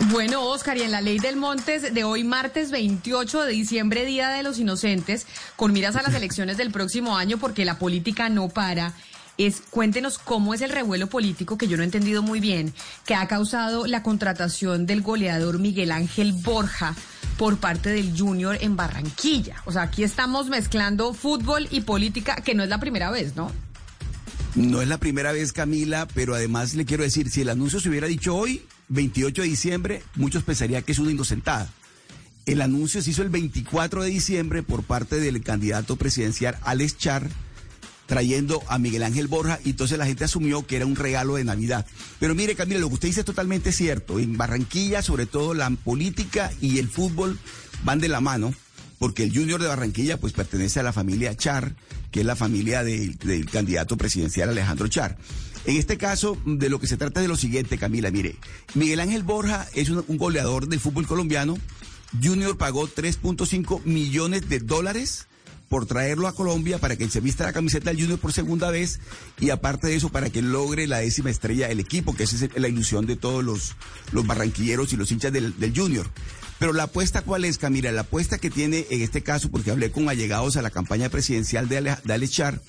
Bueno, Oscar, y en la ley del Montes de hoy, martes 28 de diciembre, Día de los Inocentes, con miras a las elecciones del próximo año, porque la política no para, es cuéntenos cómo es el revuelo político que yo no he entendido muy bien, que ha causado la contratación del goleador Miguel Ángel Borja por parte del Junior en Barranquilla. O sea, aquí estamos mezclando fútbol y política, que no es la primera vez, ¿no? No es la primera vez, Camila, pero además le quiero decir, si el anuncio se hubiera dicho hoy, 28 de diciembre, muchos pensarían que es una inocentada. El anuncio se hizo el 24 de diciembre por parte del candidato presidencial Alex Char, trayendo a Miguel Ángel Borja, y entonces la gente asumió que era un regalo de Navidad. Pero mire, Camila, lo que usted dice es totalmente cierto. En Barranquilla, sobre todo, la política y el fútbol van de la mano, porque el Junior de Barranquilla, pues pertenece a la familia Char, que es la familia del, del candidato presidencial Alejandro Char. En este caso, de lo que se trata es de lo siguiente, Camila, mire, Miguel Ángel Borja es un, goleador del fútbol colombiano. Junior pagó 3.5 millones de dólares por traerlo a Colombia para que se vista la camiseta del Junior por segunda vez y aparte de eso para que logre la décima estrella del equipo, que esa es la ilusión de todos los, los barranquilleros y los hinchas del, Junior. Pero la apuesta cuál es, Camila, la apuesta que tiene en este caso, porque hablé con allegados a la campaña presidencial de, Ale, de Alex Char,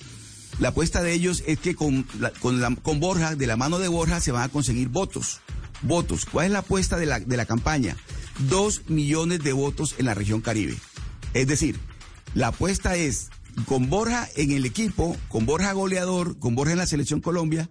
la apuesta de ellos es que con, la, con, la, con Borja, de la mano de Borja, se van a conseguir votos. Votos. ¿Cuál es la apuesta de la, de la campaña? Dos millones de votos en la región Caribe. Es decir, la apuesta es con Borja en el equipo, con Borja goleador, con Borja en la selección Colombia,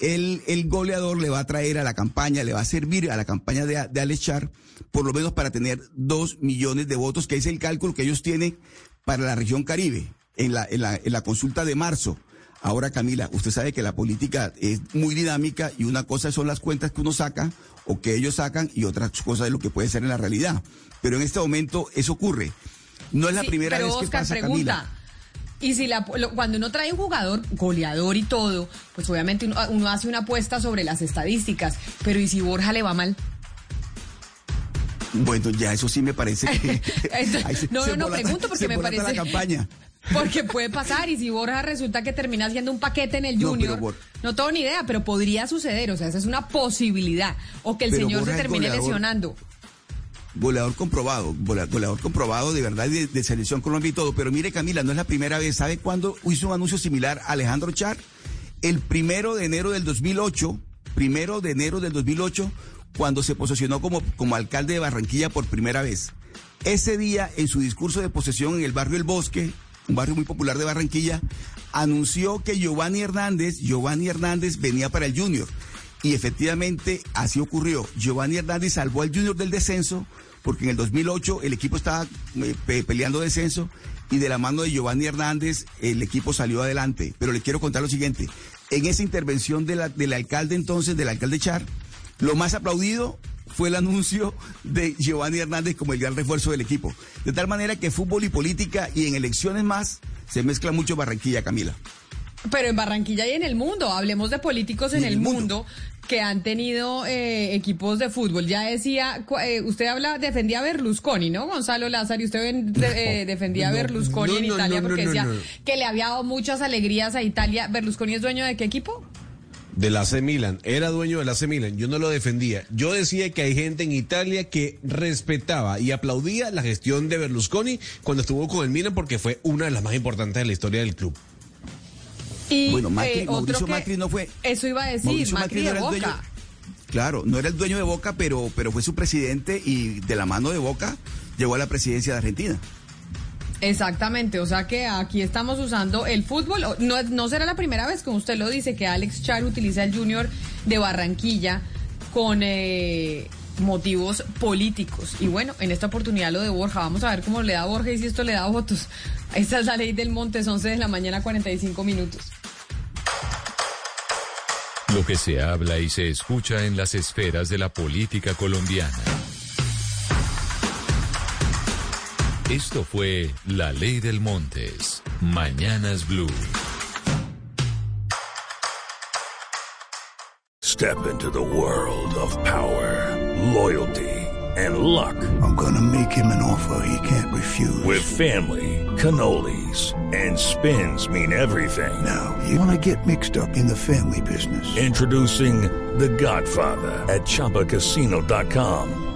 el, el goleador le va a traer a la campaña, le va a servir a la campaña de, de Alex Char, por lo menos para tener dos millones de votos, que es el cálculo que ellos tienen para la región Caribe en la, en la, en la consulta de marzo. Ahora, Camila, usted sabe que la política es muy dinámica y una cosa son las cuentas que uno saca o que ellos sacan y otra cosa es lo que puede ser en la realidad. Pero en este momento eso ocurre. No es la Sí, primera pero vez que Oscar pasa, pregunta, Camila. Y si la, lo- cuando uno trae un jugador goleador y todo, pues obviamente uno, uno hace una apuesta sobre las estadísticas. Pero ¿y si Borja le va mal? Bueno, ya eso sí me parece que... Ahí se- no, se no, no, pregunto porque me parece- la campaña. Porque puede pasar y si Borja resulta que termina haciendo un paquete en el Junior, no tengo ni idea, pero podría suceder, o sea, esa es una posibilidad. O que el Pero señor Borja se termine lesionando. Goleador comprobado, golea- goleador comprobado de verdad de, de Selección Colombia y todo. Pero mire, Camila, no es la primera vez. ¿Sabe cuándo hizo un anuncio similar a Alejandro Char? El primero de enero del 2008, primero de enero del 2008, cuando se posesionó como, como alcalde de Barranquilla por primera vez. Ese día, en su discurso de posesión en el barrio El Bosque, un barrio muy popular de Barranquilla, anunció que Giovanni Hernández, Giovanni Hernández venía para el Junior. Y efectivamente así ocurrió. Giovanni Hernández salvó al Junior del descenso porque en el 2008 el equipo estaba eh, pe- peleando descenso y de la mano de Giovanni Hernández el equipo salió adelante. Pero le quiero contar lo siguiente. En esa intervención de la- del alcalde entonces, del alcalde Char, lo más aplaudido fue el anuncio de Giovanni Hernández como el gran refuerzo del equipo. De tal manera que fútbol y política y en elecciones más se mezcla mucho Barranquilla, Camila. Pero en Barranquilla y en el mundo, hablemos de políticos en, el el mundo. mundo. que han tenido eh, equipos de fútbol. Ya decía, eh, usted habla, defendía a Berlusconi, ¿no, Gonzalo Lázaro? Y usted ven- de- eh, defendía a Berlusconi no, en no, Italia no, porque no, decía no. que le había dado muchas alegrías a Italia. ¿Berlusconi es dueño de qué equipo? Del AC Milan, era dueño del AC Milan, yo no lo defendía. Yo decía que hay gente en Italia que respetaba y aplaudía la gestión de Berlusconi cuando estuvo con el Milan porque fue una de las más importantes de la historia del club. Y Bueno, Macri- eh, otro Mauricio que- Macri no fue- Eso iba a decir, Mauricio Macri, Macri no de era el Boca. dueño- Claro, no era el dueño de Boca, pero, pero fue su presidente y de la mano de Boca llegó a la presidencia de Argentina. Exactamente, o sea que aquí estamos usando el fútbol. No, será la primera vez, como usted lo dice, que Alex Char utiliza el Junior de Barranquilla con eh, motivos políticos. Y bueno, en esta oportunidad lo de Borja, vamos a ver cómo le da Borja y si esto le da votos. Esta es la ley del Montes, 11 de la mañana, 45 minutos. Lo que se habla y se escucha en las esferas de la política colombiana. Esto fue La Ley del Montes. Mañanas Blue. Step into the world of power, loyalty, and luck. I'm gonna make him an offer he can't refuse. With family, cannolis, and spins mean everything. Now, you wanna get mixed up in the family business. Introducing The Godfather at ChumbaCasino.com.